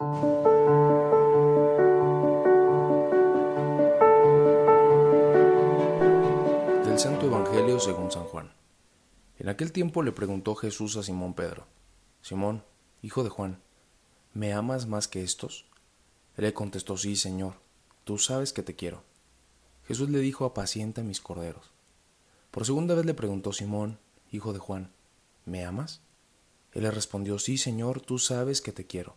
Del Santo Evangelio según San Juan. En aquel tiempo le preguntó Jesús a Simón Pedro, Simón, hijo de Juan, ¿me amas más que estos? Él le contestó, sí, Señor, tú sabes que te quiero. Jesús le dijo, apacienta mis corderos. Por segunda vez le preguntó Simón, hijo de Juan, ¿me amas? Él le respondió, sí, Señor, tú sabes que te quiero.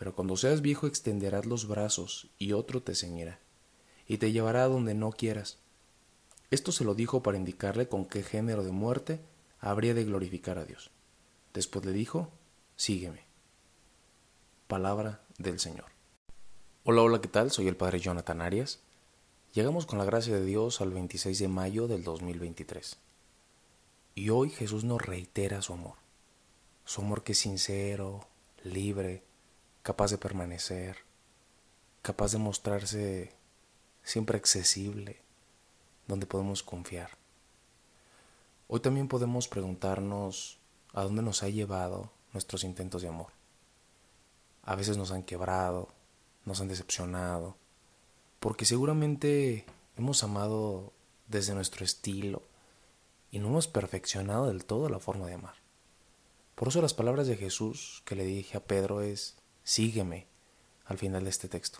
Pero cuando seas viejo extenderás los brazos y otro te ceñirá, y te llevará donde no quieras. Esto se lo dijo para indicarle con qué género de muerte habría de glorificar a Dios. Después le dijo, sígueme. Palabra del Señor. Hola, hola, ¿qué tal? Soy el Padre Jonathan Arias. Llegamos con la gracia de Dios al 26 de mayo del 2023. Y hoy Jesús nos reitera su amor. Su amor que es sincero, libre, capaz de permanecer, capaz de mostrarse siempre accesible, donde podemos confiar. Hoy también podemos preguntarnos a dónde nos ha llevado nuestros intentos de amor. A veces nos han quebrado, nos han decepcionado, porque seguramente hemos amado desde nuestro estilo y no hemos perfeccionado del todo la forma de amar. Por eso las palabras de Jesús que le dije a Pedro es, sígueme al final de este texto.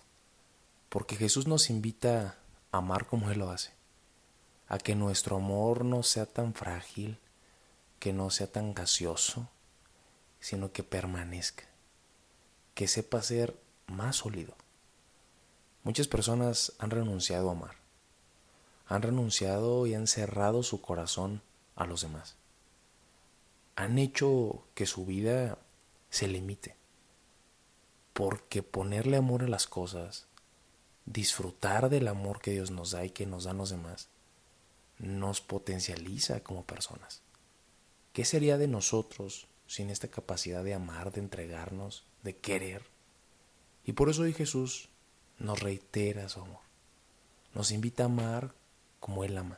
Porque Jesús nos invita a amar como Él lo hace. A que nuestro amor no sea tan frágil, que no sea tan gaseoso, sino que permanezca. Que sepa ser más sólido. Muchas personas han renunciado a amar. Han renunciado y han cerrado su corazón a los demás. Han hecho que su vida se limite porque ponerle amor a las cosas, disfrutar del amor que Dios nos da y que nos dan los demás, nos potencializa como personas. ¿Qué sería de nosotros sin esta capacidad de amar, de entregarnos, de querer? Y por eso hoy Jesús nos reitera su amor. Nos invita a amar como Él ama.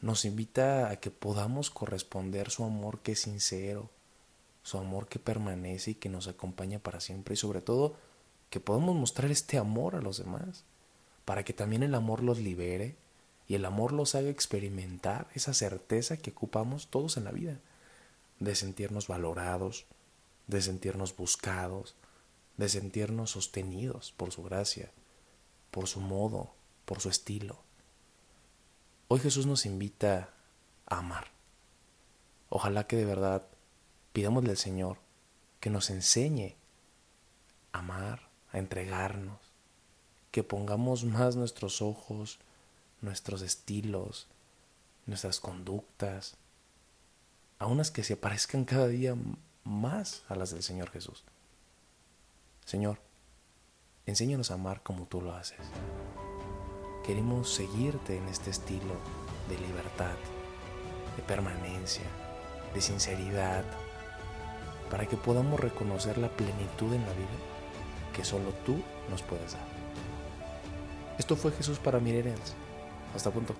Nos invita a que podamos corresponder su amor que es sincero, su amor que permanece y que nos acompaña para siempre y sobre todo que podamos mostrar este amor a los demás, para que también el amor los libere y el amor los haga experimentar esa certeza que ocupamos todos en la vida, de sentirnos valorados, de sentirnos buscados, de sentirnos sostenidos por su gracia, por su modo, por su estilo. Hoy Jesús nos invita a amar. Ojalá que de verdad Pidámosle al Señor que nos enseñe a amar, a entregarnos, que pongamos más nuestros ojos, nuestros estilos, nuestras conductas, a unas que se parezcan cada día más a las del Señor Jesús. Señor, enséñanos a amar como tú lo haces. Queremos seguirte en este estilo de libertad, de permanencia, de sinceridad, para que podamos reconocer la plenitud en la vida que solo tú nos puedes dar. Esto fue Jesús para Mirerens. Hasta pronto.